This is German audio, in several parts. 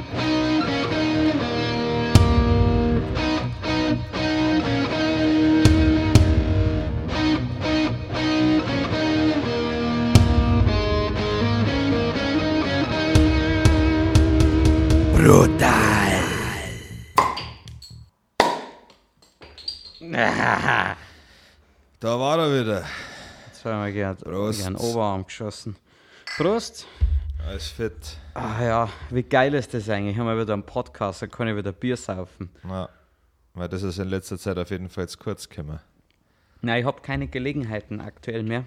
Brutal. Da war er wieder. Zweimal gern, Prost. gern Oberarm geschossen. Prost. Alles fit. Ah ja, wie geil ist das eigentlich? Haben wir wieder einen Podcast, da kann ich wieder Bier saufen. Na, weil das ist in letzter Zeit auf jeden Fall zu kurz gekommen. Nein, ich habe keine Gelegenheiten aktuell mehr.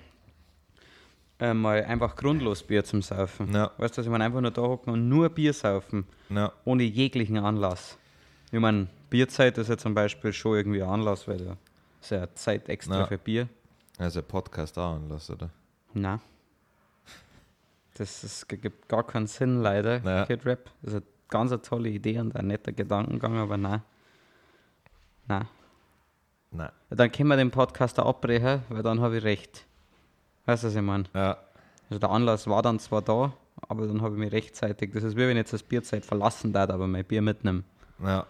Äh, mal einfach grundlos Bier zum Saufen. Ja. Weißt du, ich meine, einfach nur da hocken und nur Bier saufen, Na, ohne jeglichen Anlass. Ich meine, Bierzeit ist ja zum Beispiel schon irgendwie ein Anlass, weil da ist ja Zeit extra Ja. für Bier. also Podcast auch anlass, oder? Na. Das, g- gibt gar keinen Sinn, leider, Naja. Kid Rap. Das ist eine ganz eine tolle Idee und ein netter Gedankengang, aber nein. Nein. Nein. Ja, Dann können wir den Podcast auch abbrechen, weil dann habe ich recht. Weißt du, was ich meine? Ja, Also der Anlass war dann zwar da, aber dann habe ich mich rechtzeitig. Das ist wie wenn ich jetzt das Bierzeit verlassen darf, aber mein Bier mitnehmen. ja.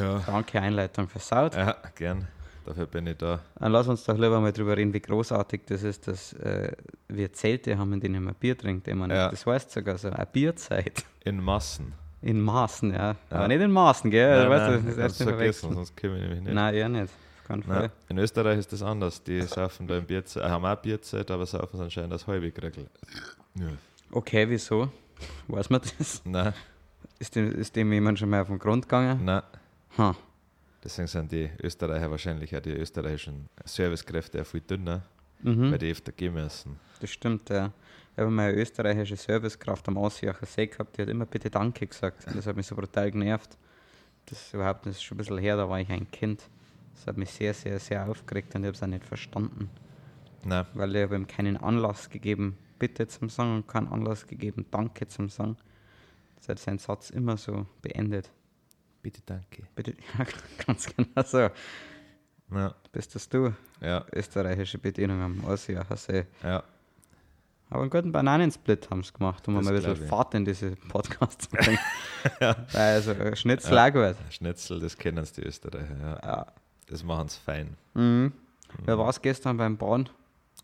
Ja, Danke, Einleitung versaut. ja, gern. Dafür bin ich da. Dann lass uns doch lieber mal drüber reden, wie großartig das ist, dass äh, wir Zelte haben, in denen man Bier trinkt. Ich meine, Ja. Das heißt sogar so, eine Bierzeit. In Massen. In Maßen, ja. Ja. Aber nicht in Maßen, gell? Nein, Also, weißt nein, du, das das nicht vergessen, sonst komme ich nämlich nicht. Nein, eher nicht. Nein. In Österreich ist das anders. Die saufen da im Bierzeit, äh, haben auch Bierzeit, aber saufen es anscheinend als Halbigregel. Ja. Okay, wieso? Weiß man das? Nein, Ist dem, ist dem jemand schon mal auf den Grund gegangen? nein. Ha. Deswegen sind die Österreicher wahrscheinlich auch die österreichischen Servicekräfte auch viel dünner, Mhm. weil die öfter gehen müssen. Das stimmt, ja. Ich habe mal eine österreichische Servicekraft am Aussiacher See gehabt, die hat immer bitte Danke gesagt. Und Das hat mich so brutal genervt. Das ist überhaupt das ist schon ein bisschen her, da war ich ein Kind. Das hat mich sehr, sehr, sehr aufgeregt und ich habe es auch nicht verstanden. Nein, Weil ich habe ihm keinen Anlass gegeben, bitte zum Sagen und keinen Anlass gegeben, Danke zum Sagen. Das hat seinen Satz immer so beendet. Bitte danke. Bitte, ja, ganz genau so. Ja, Bist das du? ja, Österreichische Bedienung am Aussiacher See. ja. Aber einen guten Bananensplit haben sie gemacht, um Das mal ein bisschen. Fahrt in diese Podcasts zu bringen. Also äh, Schnitzel auch gut. Schnitzel, das kennen die Österreicher, ja. Ja. Das machen sie fein. Mhm. Wer war es gestern beim Bauen?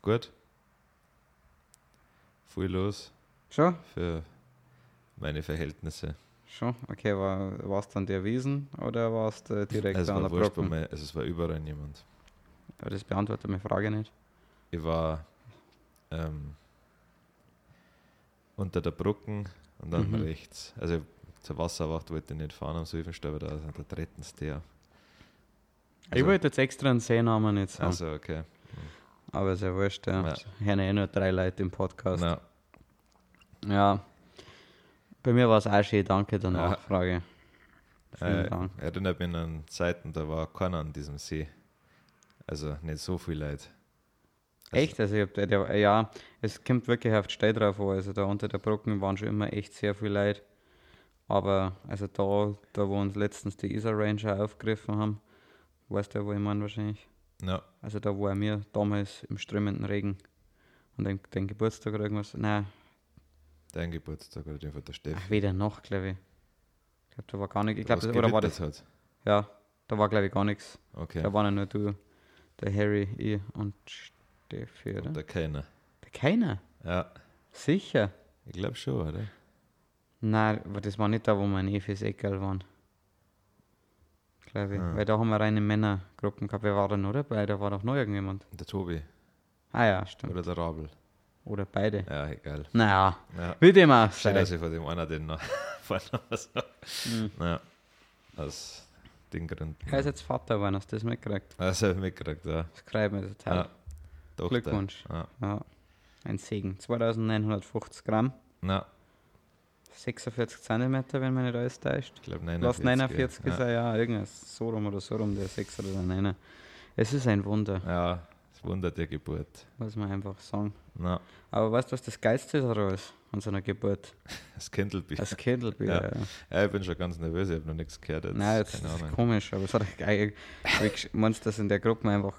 Gut. Viel los Schon? für meine Verhältnisse. Schon? Okay, war es dann der Wiesen oder war es der direkt Es an der wurscht, mir, also es war überall niemand. Aber das beantwortet meine Frage nicht. Ich war ähm, unter der Brücken und dann Mhm. rechts. Also zur Wasserwacht wollte ich nicht fahren am Süfenstall, aber da, da treten sie der. ich wollte jetzt extra einen Seenamen nicht sagen, Also, okay. aber ja wurscht. Ja. Ja. Hören eh nur drei Leute im Podcast. Na, Ja. Bei mir war es auch schön, danke der Ja. Nachfrage. Vielen äh, Dank. erinnert mich an Zeiten, da war keiner an diesem See. Also nicht so viel Leute. Also, Echt? Also ich hab, der, ja, es kommt wirklich auf die Stelle drauf an. Also da unter der Brücke waren schon immer echt sehr viel Leute. Aber also da, da wo uns letztens die Isar Ranger aufgegriffen haben, weißt du, wo ich meine wahrscheinlich. Ja, Also da war mir damals im strömenden Regen und den, den Geburtstag oder irgendwas. Nein, dein Geburtstag oder den von der Steffi. ach, weder noch, glaube ich. Ich glaube, da war gar nichts. Ich glaube, oder war das. Hat. Ja, da war glaube ich gar nichts. Okay. Da waren ja nur du, der Harry, ich und Steffi, oder? Oder keiner. Keiner. Ja, Sicher. ich glaube schon, oder? Nein, aber das war nicht da, wo wir in Efes Eckerl waren. Glaube ich. Ah. Weil da haben wir reine Männergruppen gehabt. Wer war da noch dabei? Da war doch noch irgendjemand. Der Tobi Ah ja, stimmt. oder der Rabel. Oder beide. Ja, egal. Naja, Ja. wie dem auch sei. dass ich von dem einer den noch vorne was Mhm. Ja, aus den Gründen. Er ist jetzt Vater geworden, hast du das mitgekriegt? Das habe ich mitgekriegt, ja. Das freut mich total. ja. Tochter. Glückwunsch. Ja. Ja. Ein Segen. 2950 Gramm, Na, 46 Zentimeter, wenn man nicht alles täuscht. ich glaube Lass 49. 49 ja. ist er, ja, irgendwas so rum oder so rum, der 6 oder der 9. Es ist ein Wunder, Ja, Wunder der Geburt. muss man einfach sagen. Na, Aber weißt du, was das Geilste ist, an so einer Geburt? das Kindelbier. Das Kindelbier. Ja. ja. Ja, ich bin schon ganz nervös, ich habe noch nichts gehört. Jetzt. Nein, jetzt Keine ist Ahnung. komisch, aber es hat geil. Meinst du, dass in der Gruppe einfach,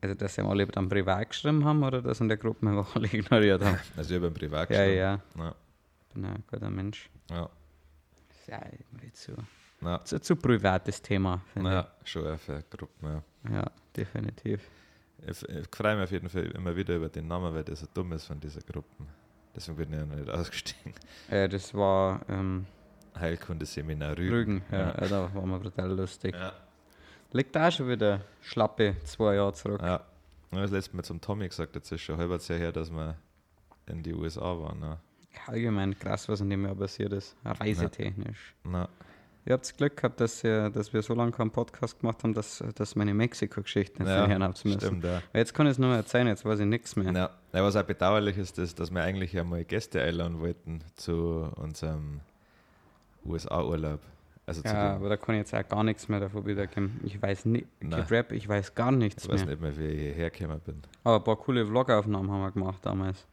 also dass sie alle dann privat geschrieben haben oder dass in der Gruppe einfach alle ignoriert haben? Also ich habe Privat ja, geschrieben. ja. Ja. bin ein guter Mensch. Ja. Das ist ja irgendwie zu, Na, zu, zu privates Thema, finde ja, schon eher für Gruppen, ja. ich. Ja, definitiv. Ich, ich freue mich auf jeden Fall immer wieder über den Namen, weil der so dumm ist von dieser Gruppen. Deswegen bin ich ja noch nicht ausgestiegen. Äh, das war ähm, Heilkundeseminar Rügen. Rügen, ja, Ja. ja. da war man brutal lustig. Ja. Liegt auch schon wieder schlappe zwei Jahre zurück. ja. Ich habe das letzte Mal zum Tommy gesagt, jetzt ist schon halbes Jahr her, dass wir in die USA waren. Ne? Allgemein krass, was in dem Jahr passiert ist, reisetechnisch. Na, Ihr habt Glück gehabt, dass, ihr, dass wir so lange keinen Podcast gemacht haben, dass, dass meine Mexiko-Geschichte nicht ja, hören habt müssen. stimmt, ja. Jetzt kann ich es nur mehr erzählen, jetzt weiß ich nichts mehr. Ja. ja, was auch bedauerlich ist, ist, dass wir eigentlich einmal Gäste einladen wollten zu unserem USA-Urlaub. Also Ja, aber da kann ich jetzt auch gar nichts mehr davon wiedergeben. Ich weiß nicht. Rap, ich weiß gar nichts ich weiß mehr. nicht mehr, wie ich hierher gekommen bin. Aber ein paar coole Vlogaufnahmen haben wir gemacht damals.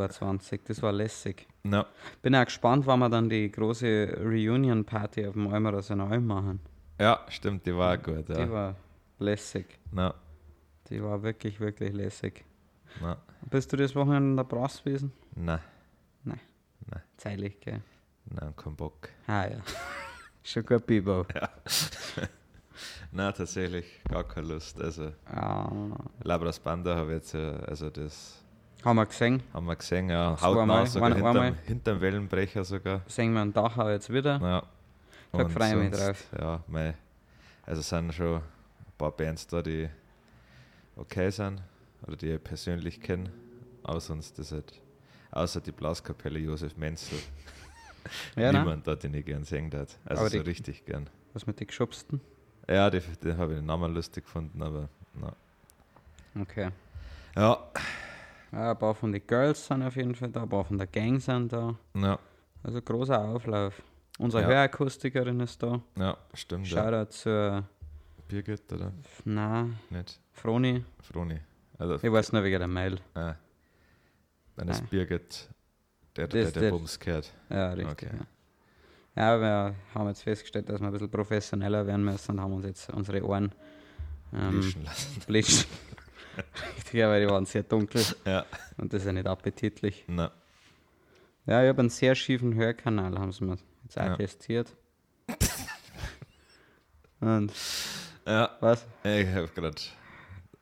2020, das war lässig. Na, Bin auch gespannt, wann wir dann die große Reunion-Party auf dem Almerer Alm machen. ja, stimmt, die war gut. Die Ja. war lässig. Na, Die war wirklich, wirklich lässig. na, Bist du das Wochenende in der Brass gewesen? na, Zeilig, gell? na, kein Bock. Ah ja. Schon gut, Bibo. Na, tatsächlich gar keine Lust. Also, Ah, Labras Banda habe ich jetzt, äh, also das haben wir gesehen. haben wir gesehen, ja, hautnah sogar ein- einmal. hinterm, hinterm Wellenbrecher sogar. Sehen wir in Dachau jetzt wieder. Ja. Da freue ich mich drauf. Ja, mei, also es sind schon ein paar Bands da, die okay sind oder die ich persönlich kenne. Aber sonst ist halt, außer die Blaskapelle Josef Menzel, Ja, ne? niemand da, den ich gern singen darf. Also Aber so die- richtig gern. Was mit den Geschubsten? Ja, die, die habe ich den Namen lustig gefunden, aber na. Okay. Ja, ein paar von den Girls sind auf jeden Fall da, ein paar von der Gang sind da. ja, Also großer Auflauf. Unsere Ja. Hörakustikerin ist da. ja, stimmt. Ja. Shoutout zur, Birgit oder na, nicht? Froni. Froni. Also, Ich weiß nur wegen der Mail. ah, dann ist Nein. Birgit der, der, der der- Bums gehört. Ja, richtig. Okay. Ja. ja, wir haben jetzt festgestellt, dass wir ein bisschen professioneller werden müssen und haben uns jetzt unsere Ohren ähm, Wischen lassen. bleachen. Richtig, ja, weil die waren sehr dunkel Ja, und das ist ja nicht appetitlich. na, Ja, ich habe einen sehr schiefen Hörkanal, haben sie mir jetzt auch Ja. testiert. Und ja. was? Ich habe gerade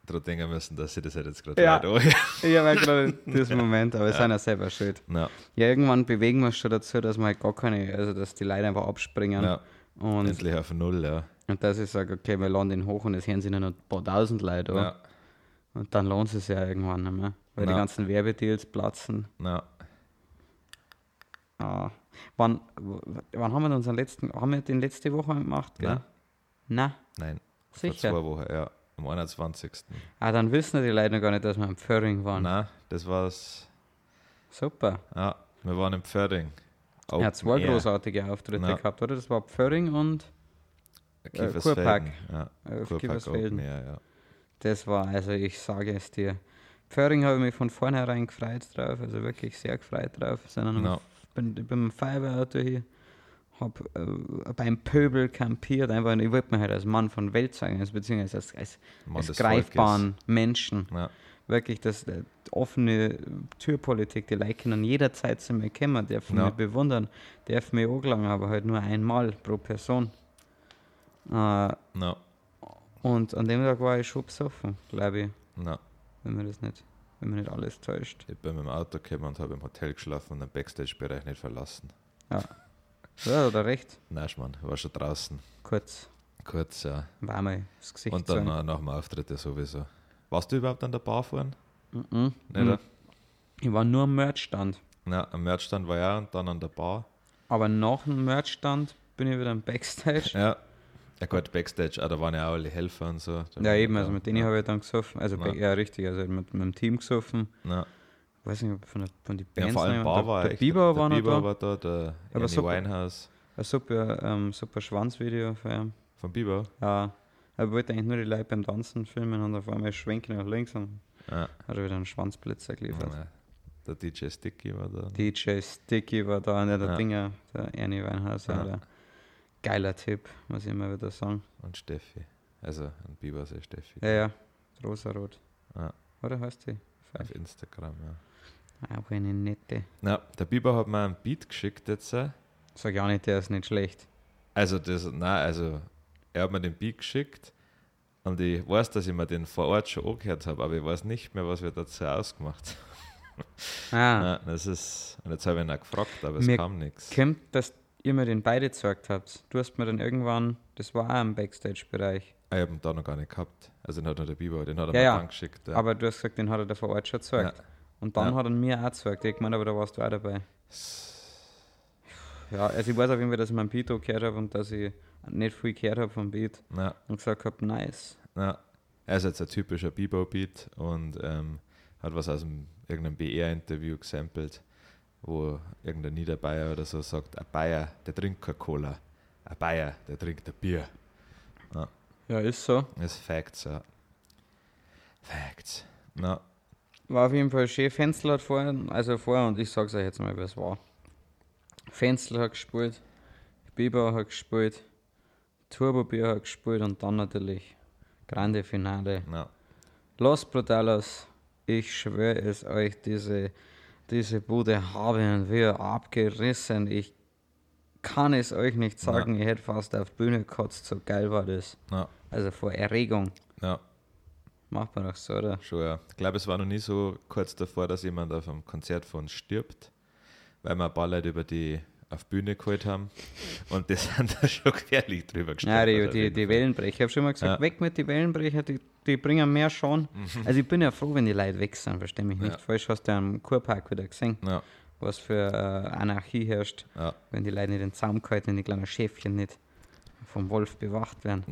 daran denken müssen, dass ich das halt jetzt gerade Ja. weiter anhöre. Ich habe ja gerade diesen Moment, aber es sind ja selber schuld. Na, Ja, irgendwann bewegen wir uns schon dazu, dass wir halt gar keine, also dass die Leute einfach abspringen. ja, Und, endlich auf Null, ja. und dass ich sage, okay, wir laden den hoch und es hören sich nur noch ein paar tausend Leute an. Ja, Und dann lohnt es sich ja irgendwann nicht mehr. Weil die Ja. ganzen Werbedeals platzen. na, Ah. Wann, wann haben wir unseren letzten, haben wir den letzte Woche gemacht, gell? Nein. Na, nein. sicher. Vor zwei Wochen, ja. Am 21. Ah, dann wissen die Leute noch gar nicht, dass wir im Pföring waren. Nein, das war's. Super. Ja, wir waren im Pferding. Er hat zwei Air. großartige Auftritte Ja. gehabt, oder? Das war Pföring und Kiefersfelden. Kurpark. Ja, äh, Kurpark. Open Air, ja. Das war, also ich sage es dir. Pföring habe ich mich von vornherein gefreut drauf, also wirklich sehr gefreut drauf. Sind dann Ja. bin, ich bin Feuerwehrauto hier, habe äh, beim Pöbel kampiert, einfach, ich wollte mich halt als Mann von Welt zeigen, also beziehungsweise als, als, Mann als greifbaren Menschen. Ja, Wirklich, das äh, offene Türpolitik, die Leute können jederzeit zu mir kommen, dürfen Ja. mich bewundern, dürfen mich angelangen, aber halt nur einmal pro Person. Äh, na, und an dem Tag war ich schon besoffen, glaube ich, na. wenn mir das nicht, wenn mir nicht alles täuscht. Ich bin mit dem Auto gekommen und habe im Hotel geschlafen und den Backstage-Bereich nicht verlassen. Ja, oder recht. Nein, Mann, war schon draußen. Kurz, Kurz, ja. war mal das Gesicht Und dann nach dem Auftritt ja sowieso. Warst du überhaupt an der Bar fahren? Mhm. Nicht? Ich war nur am Merchstand. Na, am Merchstand war ja und dann an der Bar. Aber nach dem Merchstand bin ich wieder im Backstage. Ja. Ja gut, Backstage, ah, da waren ja auch alle Helfer und so. Da Ja, eben, also mit denen ja. habe ich dann gesoffen. Also, Ja. ja, richtig, also mit, dem Team gesoffen. Ja. Ich weiß nicht, ob von, der, von den Ja, Bands. vor allem Bar war der, der Bieber war noch Bieber da. war da, der Amy super. Winehouse. Ein super, ähm, super Schwanzvideo für ihn. Von Bieber? Ja, er wollte eigentlich nur die Leute beim Tanzen filmen und auf einmal schwenken nach links und Ja. hat er wieder einen Schwanzblitzer geliefert. Ja, Der DJ Sticky war da. DJ Sticky war da, ne, der Ja. Dinger, der Ernie Weinhaus. Ja. Geiler Typ, muss ich immer wieder sagen. Und Steffi. Also ein Bieber sei Steffi. Ja, ja, rosarot. Ja. Oder heißt die? Auf Instagram, ja. Auch eine nette. Na, der Biber hat mir einen Beat geschickt jetzt. äh. Sag ja nicht, der ist nicht schlecht. Also, das, nein, also, er hat mir den Beat geschickt und ich weiß, dass ich mir den vor Ort schon angehört habe, aber ich weiß nicht mehr, was wir dazu ausgemacht haben. Ah, Nein, das ist, und jetzt habe ich ihn auch gefragt, aber es Mir kam nichts. kommt, dass ihr mir den beide gezeigt habt. Du hast mir dann irgendwann, das war auch im Backstage-Bereich, Ich habe ihn da noch gar nicht gehabt. Also, den hat nur der Biber, den hat er Ja, mir ja. geschickt. Ja. aber du hast gesagt, den hat er da vor Ort schon gezeigt. Und dann Ja. hat er mir auch gezeigt. Ich meine, aber da warst du auch dabei. Ja, also ich weiß auf jeden Fall, dass ich meinen Beat auch gehört habe und dass ich nicht viel gehört habe vom Beat ja, und gesagt habe, nice. ja. Er ist jetzt ein typischer Biber-Beat und ähm, hat was aus einem, irgendeinem BR-Interview gesampelt, wo irgendein Niederbayer oder so sagt: Ein Bayer, der trinkt keine Cola. Ein Bayer, der trinkt ein Bier. Ja, ist so. Ist Facts, ja. Facts. Na, War auf jeden Fall schön. Fenzel hat vorher, also vorher, und ich sag's euch jetzt mal, wer es war. Fenzel hat gespielt, Biber hat gespielt, Turbo Bier hat gespielt und dann natürlich Grande Finale. na, Los Brutalos, ich schwöre es euch, diese, diese Bude haben wir abgerissen. Ich kann es euch nicht sagen, ich hätte fast auf Bühne gekotzt, so geil war das. na, Also vor Erregung. ja, Macht man doch so, oder? schon, ja. Ich glaube, es war noch nie so kurz davor, dass jemand auf einem Konzert von uns stirbt, weil wir ein paar Leute über die auf Bühne geholt haben und die sind da schon querlich drüber Ja, die, die, die. Wellenbrecher. Ich habe schon mal gesagt, Ja. Weg mit den Wellenbrecher, die, die bringen mehr schon. Also ich bin ja froh, wenn die Leute weg sind, verstehe mich nicht Ja. falsch. Hast du ja am Kurpark wieder gesehen, Ja, was für äh, Anarchie herrscht, ja, wenn die Leute nicht in den Zaum gehalten und die kleinen Schäfchen nicht vom Wolf bewacht werden.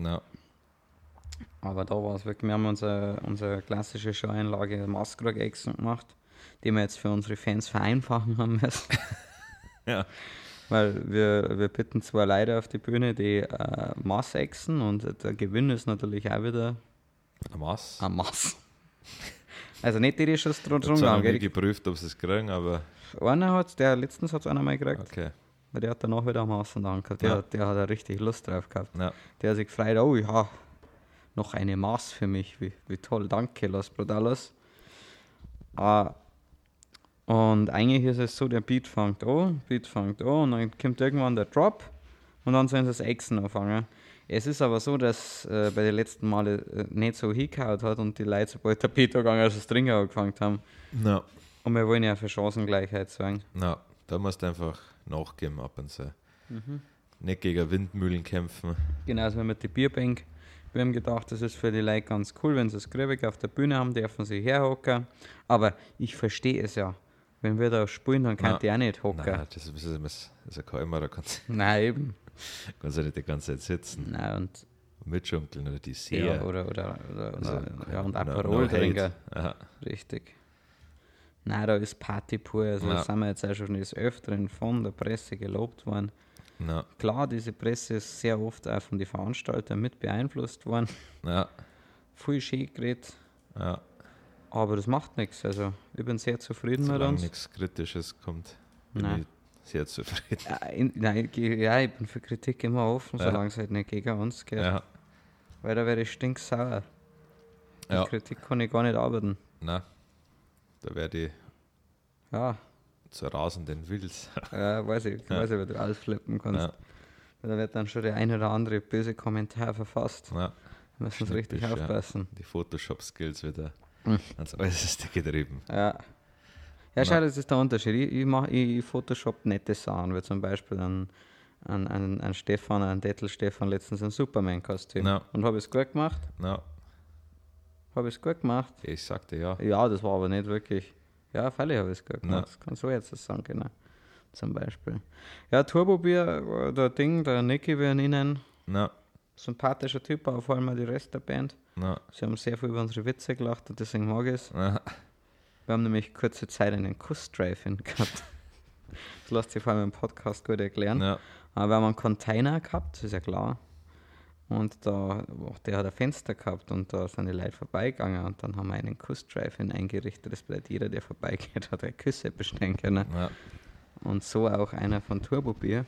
Aber da war es wirklich, wir haben unsere, unsere klassische Showeinlage Maskrug-Echsen gemacht, die wir jetzt für unsere Fans vereinfachen haben müssen. ja, Weil wir, wir bitten zwei Leute auf die Bühne, die äh, Massechsen und der Gewinn ist natürlich auch wieder ein Maß. ein Mass. Also nicht die, die schon drum Ich habe geprüft, ob sie es kriegen, aber Einer hat der letztens hat einer mal gekriegt, okay. weil der hat danach wieder ein Maß und dann gehabt. Der, Ja. hat- der hat da richtig Lust drauf gehabt. Ja, Der hat sich gefreut, oh ja, noch eine Maß für mich, wie, wie toll, danke Los Brutalos. Ah, und eigentlich ist es so, der Beat fängt an, Beat fängt an und dann kommt irgendwann der Drop und dann sollen sie das Exen anfangen. Es ist aber so, dass äh, bei den letzten Male äh, nicht so hingehauen hat und die Leute, sobald der Beat gegangen ist, das Trinken angefangen haben. na, Und wir wollen ja für Chancengleichheit sorgen. na, da musst du einfach nachgeben ab und zu. Mhm. Nicht gegen Windmühlen kämpfen. Genauso wie mit der Bierbank. Wir haben gedacht, das ist für die Leute ganz cool, wenn sie es grübig auf der Bühne haben, dürfen sie herhocken. Aber ich verstehe es ja. Wenn wir da spielen, dann kann Ja. die auch nicht hocken. Nein, das ist, das ist, das ist ja kein immer, da kannst Nein, eben. Kannst du nicht die ganze Zeit sitzen Nein, und, mitschunkeln oder die ja, Seher. oder, oder, oder, Also, oder ja, und Aperol trinken. Ja, Richtig. Nein, da ist Party pur. Also Ja. da sind wir jetzt auch schon des Öfteren von der Presse gelobt worden. na, Klar, diese Presse ist sehr oft auch von den Veranstaltern mit beeinflusst worden. ja, Viel schön geredet. ja. Aber das macht nichts. Also, ich bin sehr zufrieden mit Solange uns. nichts Kritisches kommt, bin Nein. Sehr zufrieden. Ja, in, nein, ja, ich bin für Kritik immer offen, Ja. solange es halt nicht gegen uns geht. Ja, Weil da wäre ich stinksauer. Mit ja, Kritik kann ich gar nicht arbeiten. na, da werde ich Ja, zu rasenden Wils. ja weiß ich, Ja. weiß ich, wie du ausflippen kannst. Ja, Da wird dann schon der ein oder andere böse Kommentar verfasst. na, Da müssen sie richtig ja. aufpassen. die Photoshop-Skills wieder Hm. ans Äußerste getrieben. Ja. Ja, schau, das ist der Unterschied. Ich, ich, mach, ich Photoshop nette Sachen, wie zum Beispiel ein, ein, ein, ein Stefan, ein Dettel Stefan letztens ein Superman-Kostüm. Ja. Und habe ich es gut gemacht? Na, Habe ich es gut gemacht? ich sagte ja. Ja, das war aber nicht wirklich. Ja, völlig habe ich es gut gemacht. Das kann so jetzt sagen, genau. Zum Beispiel. Ja, Turbobier, der Ding, der Nicky, wir nennen, Na, sympathischer Typ, aber vor allem auch die Rest der Band. na, Sie haben sehr viel über unsere Witze gelacht und deswegen mag ich es. na, Wir haben nämlich kurze Zeit einen Kuss-Drive-In gehabt. Das lässt sich vor allem im Podcast gut erklären. na, Aber wir haben einen Container gehabt, das ist ja klar. Und da, der hat ein Fenster gehabt und da sind die Leute vorbeigegangen und dann haben wir einen Kuss-Drive-In eingerichtet. Das bedeutet, jeder, der vorbeigeht, hat eine Küsse bestellen können. na, Und so auch einer von Turbo Bier.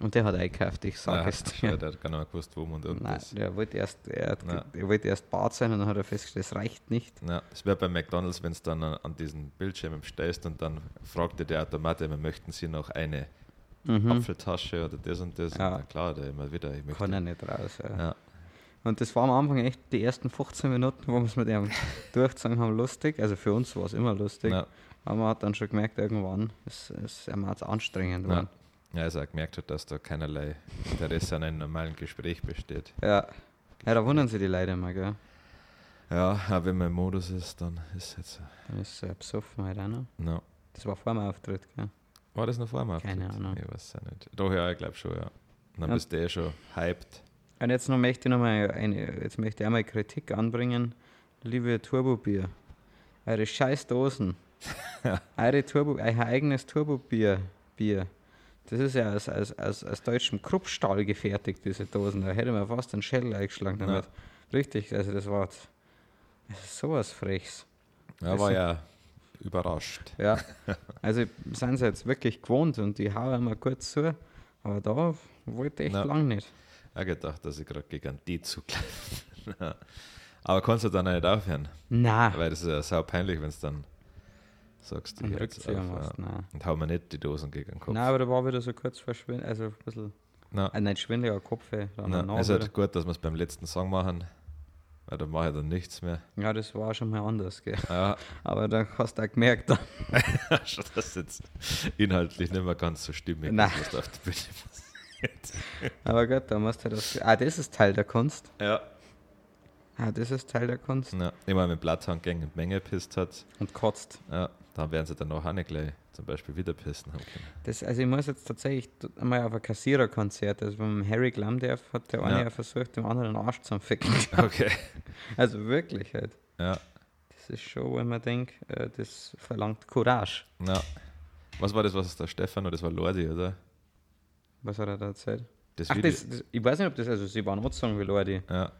Und der hat eingekauft, ich sag Ah, es dir. der hat gar nicht gewusst, wo man und Nein, ist. der wollte erst, er, hat, er wollte erst Bart sein und dann hat er festgestellt, das reicht nicht. Ja, es wäre bei McDonalds, wenn es dann an, an diesen Bildschirmen stellst und dann fragte der Automat immer, möchten Sie noch eine Mhm. Apfeltasche oder das und das? Ja. Na klar, der immer wieder, ich möchte. Kann er nicht raus. Ja. Ja. Und das war am Anfang echt die ersten 15 Minuten, wo wir es mit ihm durchgezogen haben, lustig. Also für uns war es immer lustig. Ja, Aber man hat dann schon gemerkt, irgendwann ist es anstrengend. ja. Ja, also er gemerkt hat, dass da keinerlei Interesse an einem normalen Gespräch besteht. Ja. ja, da wundern sich die Leute immer, gell? Ja, aber wenn man im Modus ist, dann ist es jetzt. Dann ist er besoffen halt auch noch. No. Das war vor dem Auftritt, gell? War das noch vor dem Auftritt? Keine Ahnung. Ich weiß es nicht. Doch, ja, ich glaube schon, ja. Dann Ja. bist du eh schon hyped. Und jetzt noch möchte ich noch mal eine, jetzt möchte ich einmal Kritik anbringen. Liebe Turbobier, eure scheiß Dosen, eure Turbo, euer eigenes Turbobier, Bier, das ist ja aus, aus, aus, aus deutschem Kruppstahl gefertigt, diese Dosen. Da hätte man fast einen Schädel eingeschlagen Ja. damit. Richtig, also das war sowas Frechs. Ja, Das war ja überrascht. Ja, also sind sie jetzt wirklich gewohnt und die hauen immer kurz zu, aber da wollte ich echt Ja. lang nicht. Ich gedacht, dass ich gerade gegen die zugreife. Ja. Aber kannst du dann nicht aufhören? Na, Weil das ist ja sau peinlich, wenn du dann sagst, hör jetzt auf, machst, ja. nein. Und hau mir nicht die Dosen gegen den Kopf. Nein, aber da war wieder so kurz verschwindet, also ein bisschen, Na, äh, nicht schwindeliger Kopf, dann danach es ist halt gut, dass wir es beim letzten Song machen, weil da mache ich dann nichts mehr. Ja, das war schon mal anders, gell. Ja, Aber da hast du auch gemerkt, dann, schon das jetzt inhaltlich nicht mehr ganz so stimmig Nein. ist, was auf der Bühne passiert. aber gut, da musst du das. Ah, das ist Teil der Kunst. Ja. Ah, das ist Teil der Kunst. ja. Wenn Blatthand gegen die Menge pisst hat, Und kotzt. ja, dann werden sie danach auch nicht gleich zum Beispiel wieder pissen haben können. Das, also ich muss jetzt tatsächlich einmal auf ein Kassiererkonzert, also beim Harry Glamdorf hat der eine Ja. ja versucht, dem anderen den Arsch zu ficken. Okay. Also wirklich halt. Ja. Das ist schon, ich mir denke, äh, das verlangt Courage. Na, was war das, was der Stefan oder das war Lordi, oder? Was hat er da erzählt? Das Ach, das, das, ich weiß nicht, ob das, also sie waren angezogen wie Lordi, ja,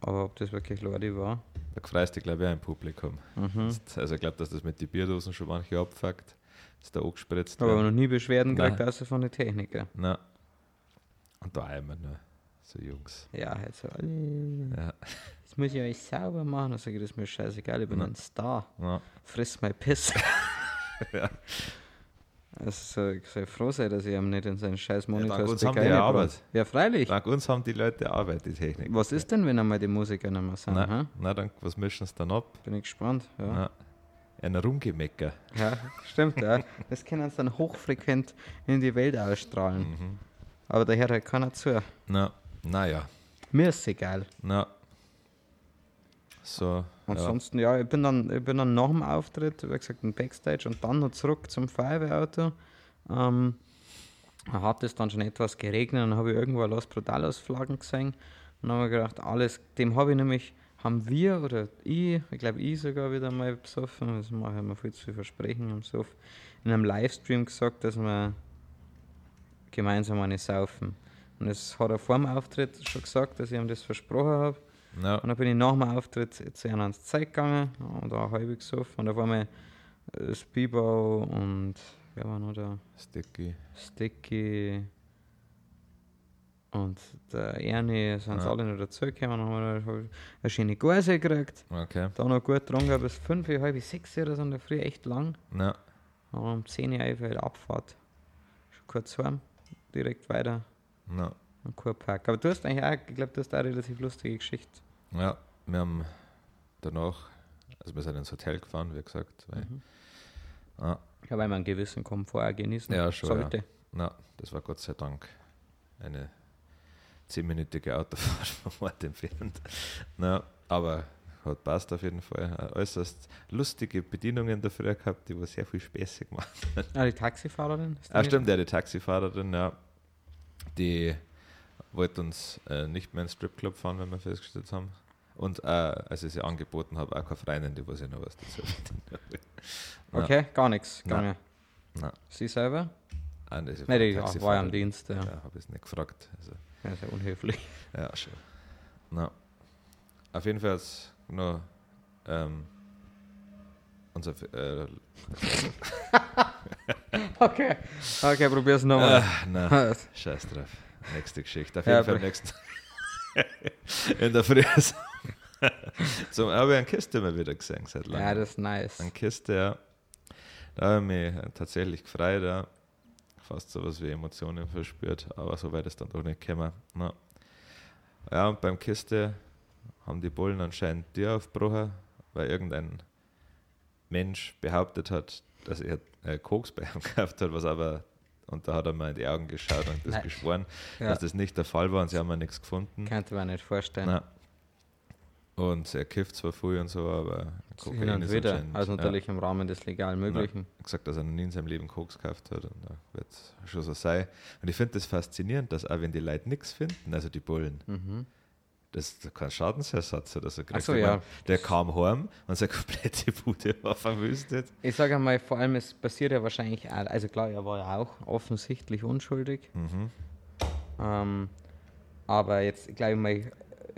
aber ob das wirklich Lordi war. da freust du, glaube ich, auch im Publikum. Mhm. Das- Also, ich glaube, dass das mit den Bierdosen schon manche abfuckt. Ist da angespritzt. Aber werden. noch nie Beschwerden Nein. gekriegt, außer von den Technikern. Na. Und da einmal nur so Jungs. Ja, halt so, äh, Ja. jetzt muss ich euch sauber machen. Dann sage ich, das ist mir scheißegal, ich bin Na. ein Star. Ja. Friss mein Piss. Ja. Also, ich soll froh sein, dass ich ihm nicht in seinen scheiß dank Monitor uns haben die ja Arbeit. Ja, freilich. Dank uns haben die Leute Arbeit, die Technik. Was ist denn, wenn einmal die Musiker nicht mehr sind? Na, na dann, was mischen sie dann ab? Bin ich gespannt. Ja, Na, ein Rumgemecker. ja stimmt. Ja. Das können sie dann hochfrequent in die Welt ausstrahlen. Mhm. Aber da hört halt keiner zu. Na, naja. Mir ist egal. Na. So. Ja. Ansonsten, ja, ich bin dann, ich bin dann nach dem Auftritt, wie gesagt, im Backstage und dann noch zurück zum Feuerwehrauto. Ähm, hat es dann schon etwas geregnet und habe ich irgendwo Los Brutalos Flaggen gesehen und dann habe ich gedacht, alles, dem habe ich nämlich, haben wir oder ich, ich glaube ich sogar wieder mal besoffen, das mache ich mir viel zu viel Versprechen im Sof, in einem Livestream gesagt, dass wir gemeinsam eine saufen. Und das hat er vor dem Auftritt schon gesagt, dass ich ihm das versprochen habe. Na, Und dann bin ich nach dem Auftritt zu ihnen ans Zeit gegangen und da halb gesoffen. Und da war mir äh, Spibau und wer war noch da? Sticky. Sticky und der Ernie sind Ja. alle noch dazugekommen. Dann haben wir eine schöne Gase gekriegt. Okay. Da noch gut getrunken bis 5, halb 6 oder so in der Früh, echt lang. Na, Dann um 10 Uhr einfach Abfahrt. Schon kurz heim, direkt weiter na. Am Kurpark. Aber du hast eigentlich auch, ich glaube, du hast auch eine relativ lustige Geschichte. Ja, wir haben danach, also wir sind ins Hotel gefahren, wie gesagt. Weil, Mhm. ah, Ja, weil man einen gewissen Komfort genießen Ja, schon, sollte. na, das war Gott sei Dank eine zehnminütige Autofahrt vom Ort entfernt. Na, aber hat passt auf jeden Fall. Äußerst lustige Bedienungen dafür gehabt, die war sehr viel Späße gemacht. Ah, die Taxifahrerin? Ah, stimmt, ja, die Taxifahrerin, ja, die wollte uns äh, nicht mehr ins Stripclub fahren, wenn wir festgestellt haben. Und äh, als ich sie angeboten habe, auch keine Freundin, die weiß ja noch was dazu. Okay, gar nichts Nein. Sie selber? Ah, das ist Nein, die Taxifahrerin. war ja am Dienst. Ja. Ja, habe ich es nicht gefragt. Also, Ja, sehr unhöflich. ja, schon. Na, auf jeden Fall hat's noch ähm, unser, äh, Okay. Okay, probier's nochmal. Ah, nein, scheiß drauf. Nächste Geschichte. Auf jeden Ja, Fall aber- nächsten. In der Früh. Zum, habe ich eine Kiste mal wieder gesehen seit langem. Ja, das ist nice. Eine Kiste, ja. Da habe ich mich tatsächlich gefreut, ja. Fast so was wie Emotionen verspürt, aber so weit ist dann doch nicht gekommen. Na. Ja, und beim Kiste haben die Bullen anscheinend Tür aufgebrochen, weil irgendein Mensch behauptet hat, dass er äh, Koks bei ihm gekauft hat, was aber, und da hat er mal in die Augen geschaut und das Nein. geschworen, Ja. dass das nicht der Fall war und sie haben ja nichts gefunden. Könnte man nicht vorstellen. Na. Und er kifft zwar früh und so, aber Hin und wieder. Also natürlich im Rahmen des legal Möglichen. ja, gesagt, dass er noch nie in seinem Leben Koks gekauft hat und da wird es schon so sein. Und ich finde das faszinierend, dass auch wenn die Leute nichts finden, also die Bullen, Mhm. Das ist kein Schadensersatz oder so. Ach so, ja. mein, Der kam heim und seine komplette Bude war verwüstet. Ich sage einmal, vor allem, es passiert ja wahrscheinlich, auch, also klar, er war ja auch offensichtlich unschuldig. Mhm. Ähm, aber jetzt, glaube ich mal,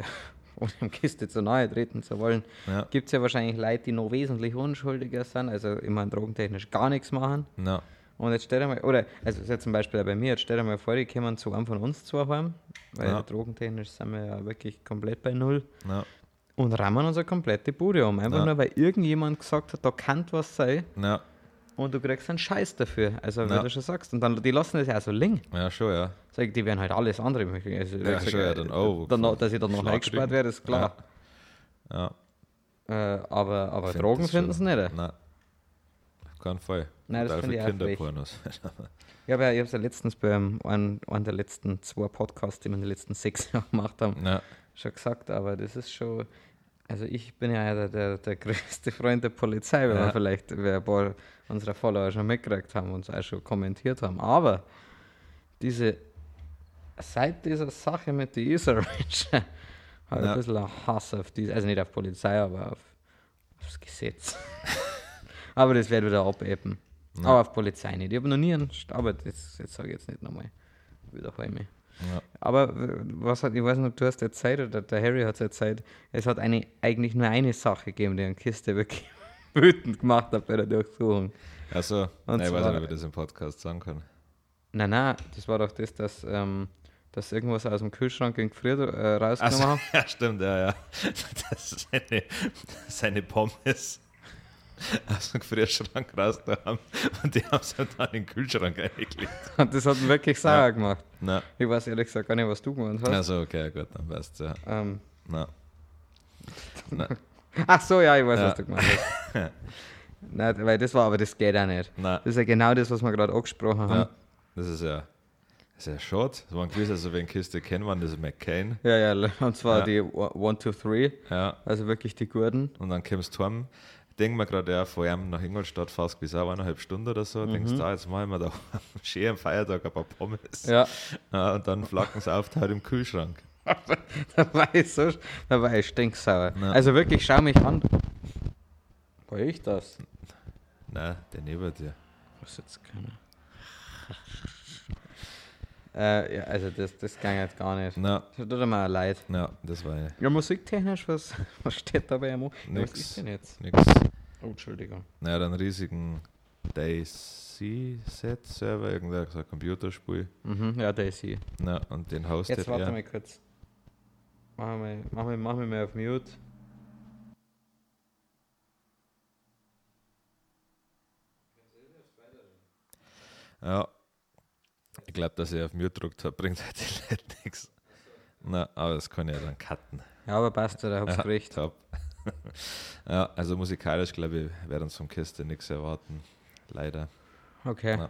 ohne dem Kiste zu nahe treten zu wollen, Ja, gibt es ja wahrscheinlich Leute, die noch wesentlich unschuldiger sind, also immer drogentechnisch gar nichts machen. na, Und jetzt stell dir mal, oder, also das ist jetzt zum Beispiel bei mir, jetzt stell dir mal vor, die kommen zu einem von uns zwei heim, weil Ja. drogentechnisch sind wir ja wirklich komplett bei Null na, und rammen unsere komplette Bude um. Einfach Ja. nur, weil irgendjemand gesagt hat, da kann was sein na, und du kriegst einen Scheiß dafür. Also, wie Ja. du schon sagst. Und dann, die lassen das ja auch so liegen. ja, schon, ja. Sag die werden halt alles andere machen. Also, Ja, schon, ja, dann auch. Dann, dass ich dann noch eingesperrt werde, ist klar. Ja, Äh, aber aber Drogen finden sie nicht. na. Keinen Fall. Nein, das finde ich. Kinderpornos. Ich habe ja, hab's ja letztens bei einem, einem, der letzten zwei Podcasts, die wir in den letzten sechs Jahren gemacht haben, na, schon gesagt, aber das ist schon. Also ich bin ja der, der, der größte Freund der Polizei, weil Ja. wir vielleicht wer ein paar unserer Follower schon mitgekriegt haben und es auch schon kommentiert haben. Aber diese seit dieser Sache mit den User Range habe ich Ja. ein bisschen Hass auf die, also nicht auf Polizei, aber auf, aufs Gesetz. aber das wird wieder abebben. Ja. Aber auf Polizei nicht. Ich habe noch nie einen, St- aber das, das sage ich jetzt nicht nochmal. Wiederhole mich. ja. Aber was hat, ich weiß nicht, du hast erzählt, oder der Harry hat es erzählt, es hat eine, eigentlich nur eine Sache gegeben, die eine Kiste wirklich wütend gemacht hat bei der Durchsuchung. Also, nein, ich weiß nicht, ob ich das im Podcast sagen kann. Nein, nein, das war doch das, dass, ähm, dass irgendwas aus dem Kühlschrank in Gefrier äh, rausgenommen Also, haben. ja, stimmt, ja, ja. Das ist seine, seine Pommes aus dem Gefrierschrank raus da haben und die haben sie dann in den Kühlschrank eingelegt. Und das hat ihn wirklich sauer Ja. gemacht. Na, Ich weiß ehrlich gesagt gar nicht, was du gemeint hast. also okay, gut, dann passt ja. Ähm, Na, na, ach so, ja, ich weiß, Ja. was du gemeint hast. Nein, weil das war aber, das geht auch nicht. na, Das ist ja genau das, was wir gerade angesprochen haben. ja. Das ist ja, das ist ja schade. Das waren gewiss, also wenn Kiste kennen man, das ist McCain. Ja, ja, und zwar Ja. die 1, 2, 3, Ja, also wirklich die Gurden. und dann kommst du heim. Denken wir gerade, ja, vor allem nach Ingolstadt fast bis auch eineinhalb Stunden oder so. Denkst du, ah, jetzt machen wir da schön am Feiertag ein paar Pommes. Ja, Ja, und dann flacken sie auf halt im Kühlschrank. da war ich so, da war ich stinksauer. Ja. Also wirklich, schau mich an. War ich das? Nein, der neben dir. Was jetzt keiner. Äh, ja, also das, das ging jetzt gar nicht. Na, Das tut mir auch leid. na, das war ja Ja, musiktechnisch, was, was steht da bei ihm? Ja, Was Nix. ist denn jetzt? nix. Oh, Entschuldigung. Naja, dann riesigen Daisy-Set-Server, irgendein so ein Computerspiel. Mhm, ja, Daisy. Na, und den hostet Jetzt warte er. mal kurz. Mach mal, mach mal, mach mal mal auf Mute. Ja. Ich glaube, dass er auf Mute drückt, hat, bringt halt die Leute nichts. Na, aber das kann ich ja dann cutten. Ja, aber passt, da hab's Ja, gerichtet. top. ja, also musikalisch, glaube ich, werden uns vom Kiste nichts erwarten. Leider. Okay. Ja.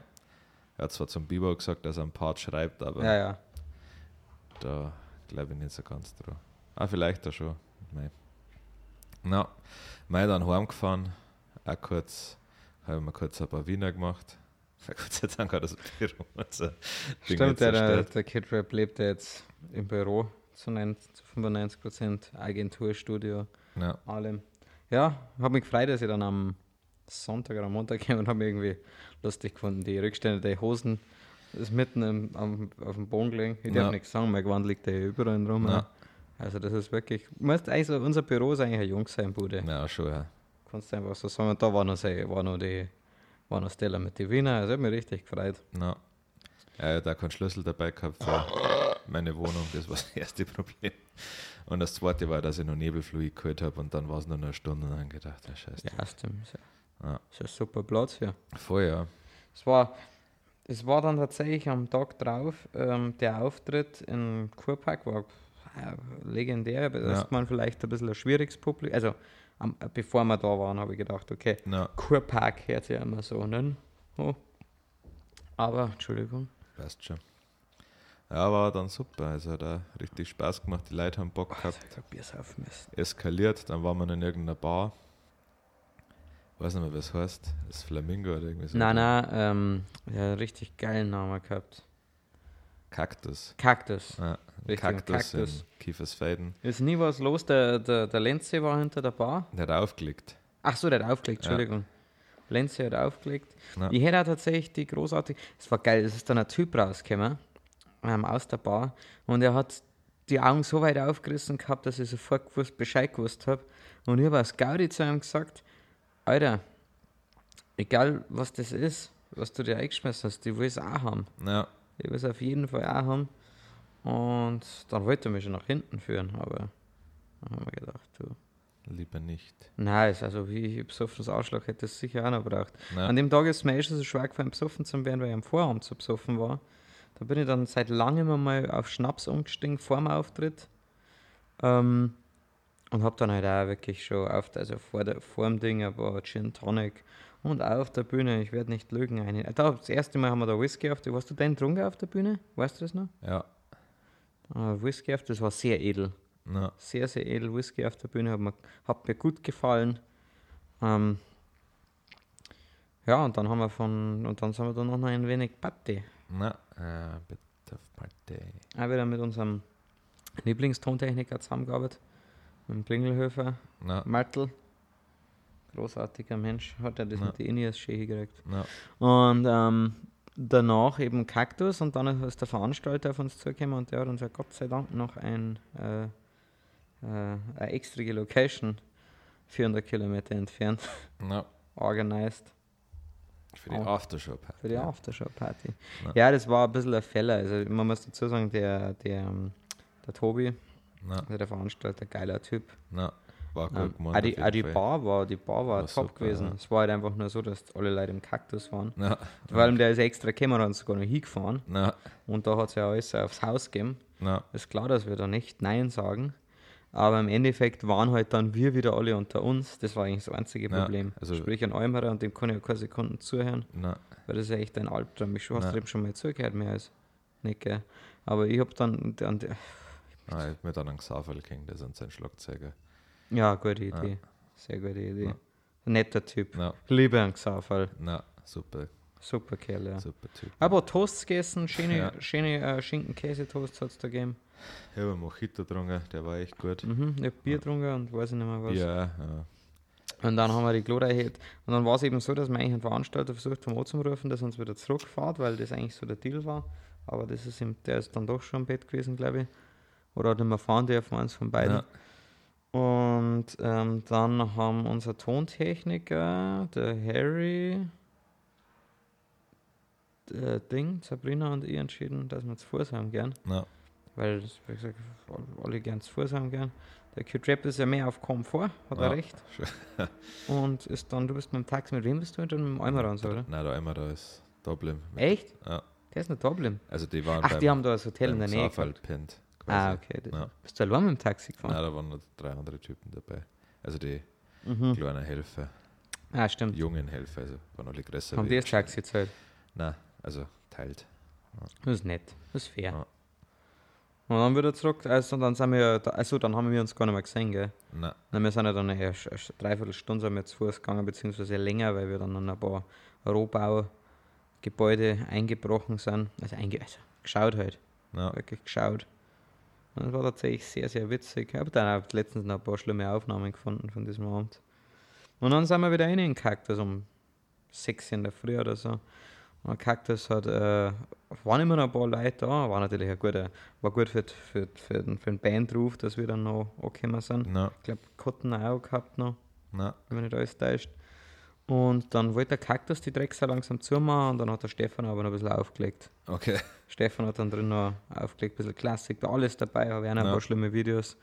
Er hat zwar zum Biber gesagt, dass er einen Part schreibt, aber Ja, ja. da glaube ich nicht so ganz dran. Ah, vielleicht auch schon. Mei. Na, mei dann heimgefahren, auch kurz, habe mir kurz ein paar Wiener gemacht. Gott sei Dank hat das Büro unser Ding Stimmt, der, der, Kid Rap lebt ja jetzt im Büro zu, 90, zu 95% Agenturstudio, Ja, allem. Ja, habe mich gefreut, dass ich dann am Sonntag oder am Montag kam und habe mich irgendwie lustig gefunden. Die Rückstände der Hosen ist mitten im, am, auf dem Boden gelegen. Ich darf Ja. nichts sagen, mein Gewand liegt ja überall rum. Ja. Also das ist wirklich, also unser Büro ist eigentlich ein Jungs sein, Bude. ja schon, ja. Kannst du einfach so sagen. Und da war noch, sehr, war noch die, war noch Stella mit den Wiener, also hat mich richtig gefreut. Na. Ja, da keinen Schlüssel dabei gehabt für meine Wohnung, das war das erste Problem. Und das zweite war, dass ich noch Nebelfluid geholt habe und dann war es nur noch eine Stunde und dann gedacht, ja, scheiße. Ja, stimmt. Ist ja, Ja. ist ja super Platz hier. Voll, ja. Es war, es war dann tatsächlich am Tag drauf, ähm, der Auftritt in Kurpark war legendär, aber Ja. erstmal vielleicht ein bisschen ein schwieriges Publikum. Also, am, bevor wir da waren, habe ich gedacht, okay, Na, Kurpark hört sich ja immer so an. Oh. Aber, Entschuldigung. passt schon. Ja, war dann super. Also hat auch richtig Spaß gemacht. Die Leute haben Bock Boah, gehabt. ich. Eskaliert. Dann waren wir in irgendeiner Bar. Weiß nicht mehr, was heißt. Das Flamingo oder irgendwie so. Nein, nein, ähm, ja, richtig geilen Namen gehabt. Kaktus. Kaktus. Ja, Richtig, Kaktus, Kaktus. in Kiefersfelden. Ist nie was los, der, der, der Lenze war hinter der Bar. Der hat aufgelegt. Ach so, der hat aufgelegt, Ja. Entschuldigung. Lenze hat aufgelegt. Ja. Ich hätte auch tatsächlich die großartig. Es war geil, es ist dann ein Typ rausgekommen ähm, aus der Bar und er hat die Augen so weit aufgerissen gehabt, dass ich sofort gewusst, Bescheid gewusst habe. Und ich habe als Gaudi zu ihm gesagt: Alter, egal was das ist, was du dir eingeschmissen hast, ich will es auch haben. Ja, Ich will es auf jeden Fall auch haben. Und dann wollte er mich schon nach hinten führen, aber dann haben wir gedacht, du. lieber nicht. Nein, also wie ich besoffenes Arschloch hätte es sicher auch noch gebraucht. Ja. An dem Tag ist mir eh schon so schwer gefallen, besoffen zu werden, weil ich am Vorabend so besoffen war. Da bin ich dann seit langem einmal auf Schnaps umgestiegen vor dem Auftritt. Ähm, und habe dann halt auch wirklich schon auf, also vor, der, vor dem Ding ein paar Gin Tonic und auch auf der Bühne, ich werde nicht lügen, eine. Da, das erste Mal haben wir da Whisky auf der, warst du den getrunken auf der Bühne? Weißt du das noch? Ja, Ah, Whisky auf, das war sehr edel na, sehr, sehr edel Whisky auf der Bühne, hat mir, hat mir gut gefallen. Ähm, ja, und dann haben wir von, und dann sind wir dann noch ein wenig Party. na, äh, bitte auf Party. Auch wieder mit unserem Lieblingstontechniker zusammengearbeitet, mit dem Klingelhöfer, Na, Martel. Großartiger Mensch, hat er das Ja. mit den Inias schön gekriegt. na, Und ähm, danach eben Kaktus und dann ist der Veranstalter auf uns zugekommen und der hat uns ja Gott sei Dank noch ein, äh, äh, eine extra Location 400 Kilometer entfernt na, organisiert für die. Aftershow-Party. für die Aftershow-Party. Ja. Ja. das war ein bisschen ein Fehler. Also man muss dazu sagen, der, der, der Tobi, Na, also der Veranstalter, geiler Typ. na, war gut Ähm, gemacht. auch die, auch die. Bar war, die Bar war, War top super, gewesen. ja. Es war halt einfach nur so, dass alle Leute im Kaktus waren. Na, Vor allem der ist extra gekommen und hat sogar noch hingefahren. na, Und da hat es ja alles aufs Haus gegeben. na, Ist klar, dass wir da nicht Nein sagen. Aber im Endeffekt waren halt dann wir wieder alle unter uns. Das war eigentlich das einzige Ja, Problem. also- Sprich ein Almerer und dem kann ich ja keine Sekunden zuhören, na, weil das ist ja echt ein Albtraum. Ich hast Ja. du dem schon mal zugehört, mehr als nicht, gell? Aber ich habe dann, dann, na, ich hab mir dann einen Xaver King, der ist sein Schlagzeuger. Ja, gute Idee. Sehr gute Idee. Ja. Netter Typ. Na, Liebe an Xafal. na, super, Super Kerl, ja. super Typ. Aber Toasts gegessen, schöne, Ja. schöne äh, Schinken-Käse-Toasts hat es da gegeben. Ich habe einen Mojito getrunken, der war echt gut. Mhm, ich habe Bier getrunken und weiß ich nicht mehr was. Ja, ja. Und dann haben wir die Glora erhöht. Und dann war es eben so, dass wir eigentlich einen Veranstalter versucht haben anzurufen, dass er uns wieder zurückfährt, weil das eigentlich so der Deal war. Aber das ist ihm, der ist dann doch schon im Bett gewesen, glaube ich. Oder hat nicht mehr fahren dürfen, eins von beiden. Ja. Und ähm, dann haben unser Tontechniker, der Harry, der Ding, Sabrina und ich entschieden, dass wir zu Fuß haben gern. Na, Weil, das, wie gesagt, alle gern zu Fuß haben gern. Der Q-Trap ist ja mehr auf Komfort, hat Ja, er recht. Und ist dann, du bist mit dem Taxi, mit wem bist du? Mit dem Almeran, so, oder? Nein, immer da ist Dublin. Echt? Ja. Der ist nicht Dublin. Also die waren Ach, die haben da ein Hotel in der Nähe. Pennt. Ah, quasi. okay. Das Ja. Bist du allein mit dem Taxi gefahren? Nein, da waren noch drei andere Typen dabei. Also die Mhm. kleinen Helfer, Ah, stimmt. jungen Helfer, also waren alle größer. Haben die das. Taxi gezahlt? Nein, also teilt. Das ist nett. Das ist fair. Ja. Und dann wieder zurück, also dann sind wir, also dann haben wir uns gar nicht mehr gesehen, gell? Nein, Nein, wir sind ja dann eine, eine dreiviertel Stunde sind wir zu Fuß gegangen, beziehungsweise länger, weil wir dann an ein paar Rohbaugebäude eingebrochen sind. Also, einge also geschaut halt, na, wirklich geschaut. Das war tatsächlich sehr, sehr witzig. Ich habe dann auch letztens noch ein paar schlimme Aufnahmen gefunden von diesem Abend. Und dann sind wir wieder rein in den Kaktus um 6 in der Früh oder so. Und der Kaktus hat, äh, waren immer noch ein paar Leute da, war natürlich ein guter, war gut für, für, für, den, für den Bandruf, dass wir dann noch angekommen sind. na, Ich glaube, Kotten auch gehabt noch, na, wenn mich nicht alles täuscht. Und dann wollte der Kaktus die Drecksau langsam zumachen und dann hat der Stefan aber noch ein bisschen aufgelegt. Okay. Stefan hat dann drin noch aufgelegt, ein bisschen Klassik, war alles dabei, habe ich auch noch ein Ja. paar schlimme Videos.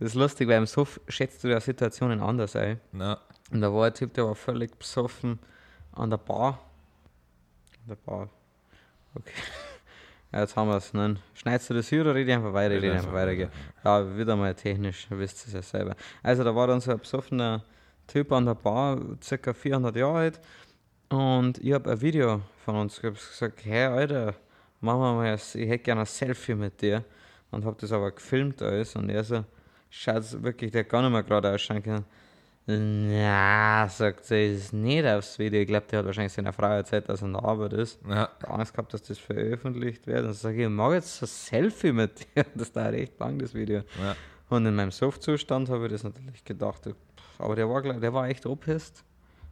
Das ist lustig, weil im Suff schätzt du ja Situationen anders ein. Na, Und da war ein Typ, der war völlig besoffen an der Bar. An der Bar. Okay. Ja, jetzt haben wir es. Nein. Schneidest du das hier oder rede ich einfach weiter? Rede einfach weiter. Ja, wieder mal technisch, ihr wisst es ja selber. Also, da war dann so ein besoffener Typ an der Bar, circa 400 Jahre alt. Und ich habe ein Video von uns gehabt, gesagt: Hey, Alter, machen wir mal, ich hätte gerne ein Selfie mit dir. Und habe das aber gefilmt alles. Und er so, schaut so wirklich, der kann nicht mehr gerade ausschauen können. Na, sagt sie, ist nicht aufs Video. Ich glaube, der hat wahrscheinlich seiner Frau erzählt, dass er in der Arbeit ist. ja, Angst gehabt, dass das veröffentlicht wird. Und sage ich, ich mag jetzt ein Selfie mit dir. Das dauert echt lang, das Video. ja, Und in meinem Softzustand habe ich das natürlich gedacht. Aber der war, der war echt angepisst.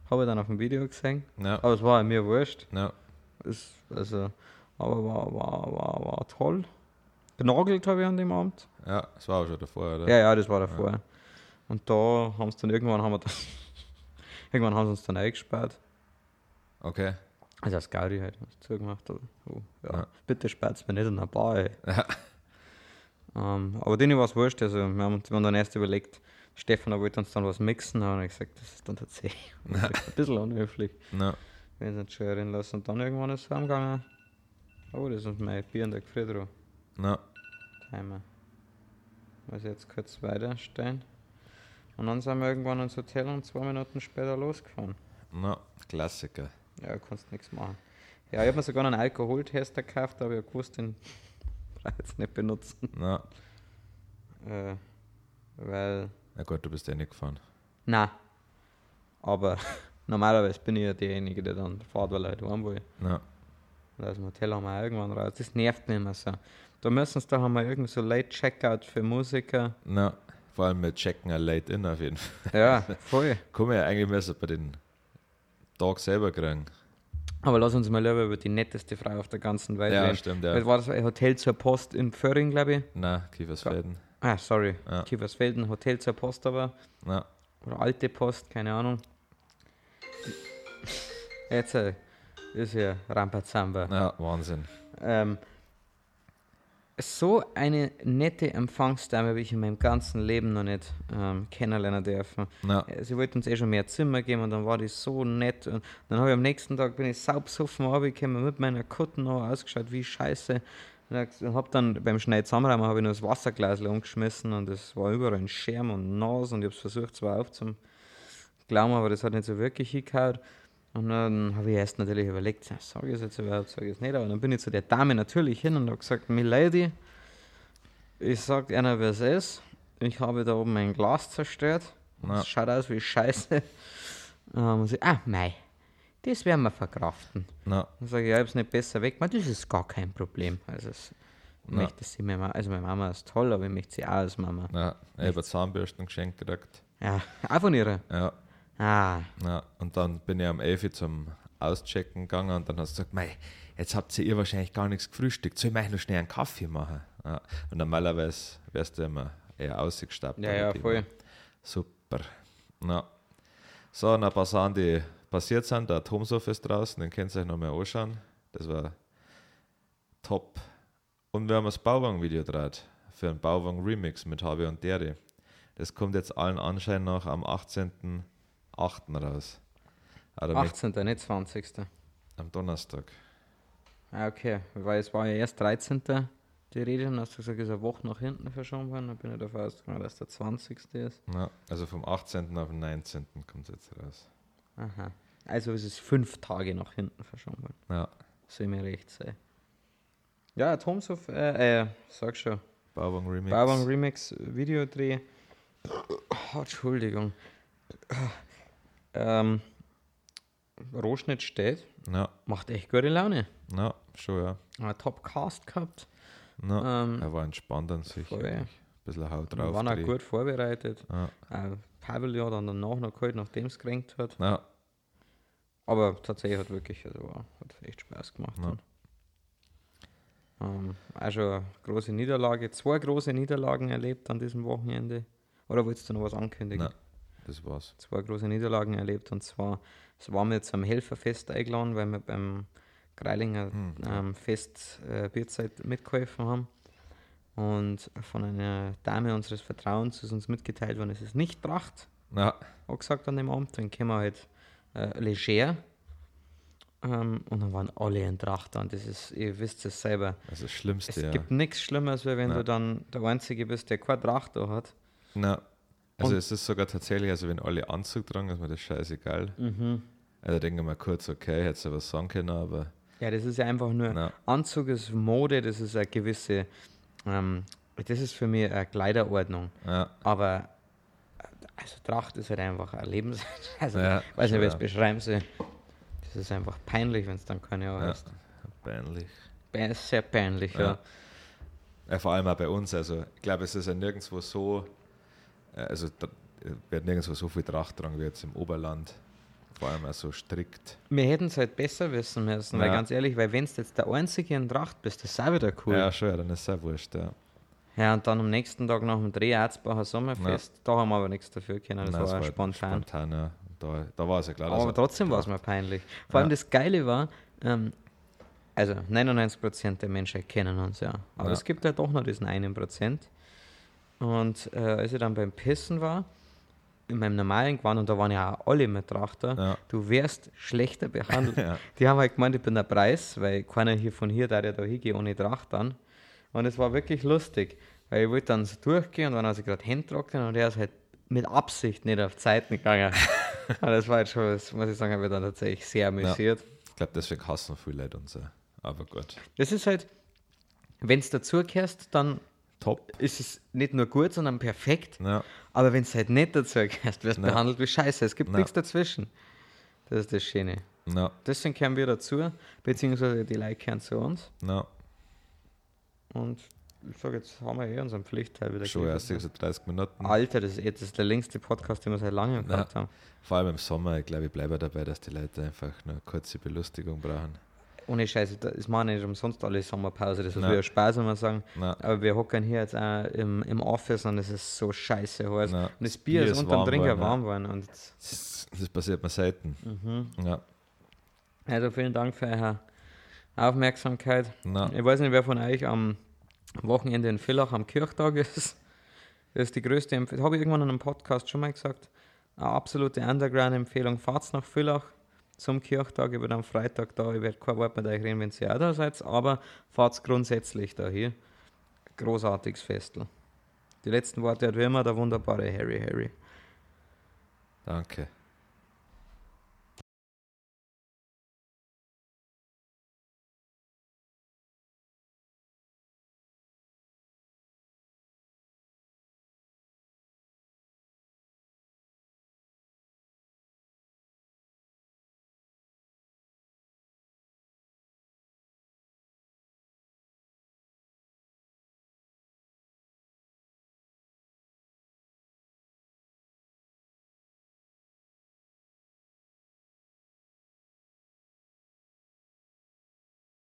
Habe ich dann auf dem Video gesehen. ja, Aber es war mir wurscht. ja, Es, also, aber war, war, war, war toll. Genagelt habe ich an dem Abend. ja, das war auch schon davor, oder? Ja, ja, das war davor. Und da haben sie dann irgendwann haben wir dann, irgendwann haben sie uns dann eingesperrt. Okay. Also das Gaudi halt, zugemacht hat. Oh, ja. Ja. Bitte sperrt mir nicht in der Bar, ey. Ja. Ähm, aber denen war es wurscht, also wir haben, uns- wir haben dann erst überlegt, Stefan wollte uns dann was mixen, aber ich gesagt, das ist dann tatsächlich ein bisschen unhöflich, Na, wenn sie uns schon erinnern lassen. Und dann irgendwann ist es heimgegangen. Oh, das ist mein Bier in der Gefriertruhe. na, Timer. Muss jetzt kurz weiterstellen. Und dann sind wir irgendwann ins Hotel und zwei Minuten später losgefahren. na, Klassiker. Ja, du kannst nichts machen. Ja, ich habe mir sogar einen Alkoholtester gekauft, aber ich gewusst, den jetzt nicht benutzen. Na, Äh, weil, na gut, du bist eh nicht gefahren. na, aber normalerweise bin ich ja derjenige, der dann fährt, weil er halt heim will. Na, dem Hotel haben wir irgendwann raus. Das nervt mich immer so. Da müssen sie, da haben wir irgendwie so Late Checkout für Musiker. na, vor allem mit Checken ein Late In auf jeden Fall. Ja, voll. Man ja eigentlich müssen bei den Tag selber kriegen. Aber lass uns mal lieber über die netteste Frau auf der ganzen Welt Ja, reden. stimmt, Das ja. war das ein Hotel zur Post in Föhring, glaube ich. Na, Kiefersfelden. Ah, sorry. Ja. Kiefersfelden, Hotel zur Post aber. Na, Oder alte Post, keine Ahnung. Jetzt äh, ist ja Rampazamba. na, Wahnsinn. Ähm, so eine nette Empfangsdame habe ich in meinem ganzen Leben noch nicht ähm, kennenlernen dürfen. Na, Äh, Sie wollten uns eh schon mehr Zimmer geben und dann war die so nett. Und dann habe ich am nächsten Tag bin ich saubsuffen runtergekommen mit meiner Kutten noch ausgeschaut, wie scheiße. Und habe dann beim Schnell zusammenräumen habe ich noch das Wasserglas umgeschmissen und es war überall ein Scherm und Nas und ich habe es versucht zwar aufzuglauben, aber das hat nicht so wirklich hingehauen. Und dann habe ich erst natürlich überlegt, sage ich es jetzt überhaupt, sage ich es nicht, aber dann bin ich zu der Dame natürlich hin und habe gesagt, Milady, ich sage einer, wer es ist, ich habe da oben ein Glas zerstört, es schaut aus wie Scheiße. Und sie, ah, mei, das werden wir verkraften. na, Dann sage ich, ja, ich habe es nicht besser weg, das ist gar kein Problem. Also, es, Na. möchte sie mir, also meine Mama ist toll, aber ich möchte sie auch als Mama. na. Ich habe Zahnbürsten geschenkt gekriegt. Ja, auch von ihrer. Ja, Ah, na. Und dann bin ich am 11 Uhr zum Auschecken gegangen und dann hast du gesagt, mei, jetzt habt ihr wahrscheinlich gar nichts gefrühstückt. Soll ich eigentlich noch schnell einen Kaffee machen? Ja. Und normalerweise wärst du immer eher ausgestappt. ja, ja, voll. war Super. Na. So, und ein paar Sachen, die passiert sind. Der Atomsof ist draußen, den könnt ihr euch noch mal anschauen. Das war top. Und wir haben das Bauwagen-Video gedreht für einen Bauwagen-Remix mit Habe und Deri. Das kommt jetzt allen Anschein nach am 18.08. raus. Mit- 18., nicht 20. am Donnerstag. Ah, okay, weil es war ja erst 13. die Rede und hast du gesagt, es ist eine Woche nach hinten verschoben worden. Dann bin ich davon ausgegangen, dass der 20. ist. Ja, also vom 18. auf den 19. kommt es jetzt raus. Aha. Also es ist fünf Tage nach hinten verschoben worden. Ja, Soll mir recht sein. Ja, Tomshof, äh, äh, sag schon. Bauwagen-Remix. Bauwagen Remix Videodreh. Oh, Entschuldigung. Ähm, Rohschnitt steht. Ja, Macht echt gute Laune. ja, schon, ja. Ein Top Cast gehabt. Ja, Ähm, er war entspannt an sich. voll. Ein bisschen Haut drauf. waren auch gut vorbereitet. Ja, Pavel ja dann danach noch geholt, nachdem es gekränkt hat. ja, Aber tatsächlich hat wirklich, also war, hat echt Spaß gemacht. Ja. Ähm, auch schon eine große Niederlage, zwei große Niederlagen erlebt an diesem Wochenende. Oder wolltest du noch was ankündigen? Nein. Das war's. zwei große Niederlagen erlebt. Und zwar, es war mir zum Helferfest eingeladen, weil wir beim Greilinger Hm, ähm, Fest äh, Bierzeit mitgeholfen haben. Und von einer Dame unseres Vertrauens ist uns mitgeteilt worden, es ist nicht Tracht, Ja, auch gesagt an dem Abend. Dann können wir halt äh, leger. Ähm, und dann waren alle in Tracht. Und das ist, ihr wisst es selber. also das Schlimmste, Es ja. gibt nichts Schlimmeres, wenn Nein. du dann der Einzige bist, der keine Tracht da hat. Na, also Und- es ist sogar tatsächlich, also wenn alle Anzug tragen, ist mir das scheißegal. Mhm. Also denke mal kurz, okay, hätte du was sagen können, aber Ja, das ist ja einfach nur na, Anzug ist Mode, das ist eine gewisse, ähm, das ist für mich eine Kleiderordnung. ja, Aber also Tracht ist halt einfach ein Lebens... Also, Ja, weiß nicht, wie ich es beschreiben soll. Das ist einfach peinlich, wenn es dann keine ja, hast. peinlich. Pe- Sehr peinlich, ja. Ja. Vor allem auch bei uns. Also ich glaube, es ist ja nirgendwo so, also da wird nirgendwo so viel Tracht tragen wie jetzt im Oberland. Vor allem auch so strikt. Wir hätten es halt besser wissen müssen, weil Ja. ganz ehrlich, weil wenn du jetzt der Einzige in Tracht bist, das ist auch wieder cool. Ja, schon, ja, dann ist es auch wurscht, ja. Ja, und dann am nächsten Tag nach dem Dreh Erzbacher Sommerfest, da haben wir aber nichts dafür können, das Nein, war halt spontan. spontan ja. Da, da war es ja klar. Aber er trotzdem war es mir peinlich. Vor allem Ja. das Geile war, ähm, also 99% der Menschen kennen uns ja. Aber Ja. es gibt ja doch noch diesen einen Prozent. Und äh, als ich dann beim Pissen war, in meinem normalen Gewand, und da waren ja auch alle mit Trachter, Ja. du wärst schlechter behandelt. Ja. Die haben halt gemeint, ich bin der Preis, weil keiner hier von hier, der da hingeht ohne Tracht dann. Und es war wirklich lustig, weil ich wollte dann so durchgehen und dann hat ich gerade Hände trocknen und er ist halt mit Absicht nicht auf die Seiten gegangen. und das war jetzt schon, das muss ich sagen, habe ich dann tatsächlich sehr amüsiert. Ich glaube, deswegen hassen viele Leute uns. Aber gut. Das ist halt, wenn es dazugehörst, dann Top. ist es nicht nur gut, sondern perfekt. Ja, Aber wenn es halt nicht dazugehörst, wirst du Ja. behandelt wie Scheiße. Es gibt Ja. nichts dazwischen. Das ist das Schöne. na, Deswegen kehren wir dazu, beziehungsweise die Leute kehren zu uns. na. Und ich sage, jetzt haben wir eh unseren Pflichtteil wieder Schon erst so 30 Minuten. Alter, das ist, eh- das ist der längste Podcast, den wir seit langem gehabt haben. Vor allem im Sommer, ich glaube, ich bleibe dabei, dass die Leute einfach nur eine kurze Belustigung brauchen. Ohne Scheiße, das machen nicht umsonst alle Sommerpause. Das ist Na. wieder Spaß, wenn wir sagen. Na, Aber wir hocken hier jetzt auch im, im Office und es ist so scheiße heiß. na, Und das Bier ist unterm Trinker ja. warm geworden. Und Das, das passiert mir selten. mhm. Ja, Also vielen Dank für eure Aufmerksamkeit. na, Ich weiß nicht, wer von euch am Wochenende in Villach am Kirchtag ist. Das ist die größte Empfehlung. Habe ich irgendwann in einem Podcast schon mal gesagt. Eine absolute Underground-Empfehlung. Fahrt nach Villach zum Kirchtag. Ich bin am Freitag da. Ich werde kein Wort mit euch reden, wenn ihr auch da seid. Aber fahrt grundsätzlich da hier. Großartiges Festel. Die letzten Worte hat wie immer der wunderbare Harry Harry. danke.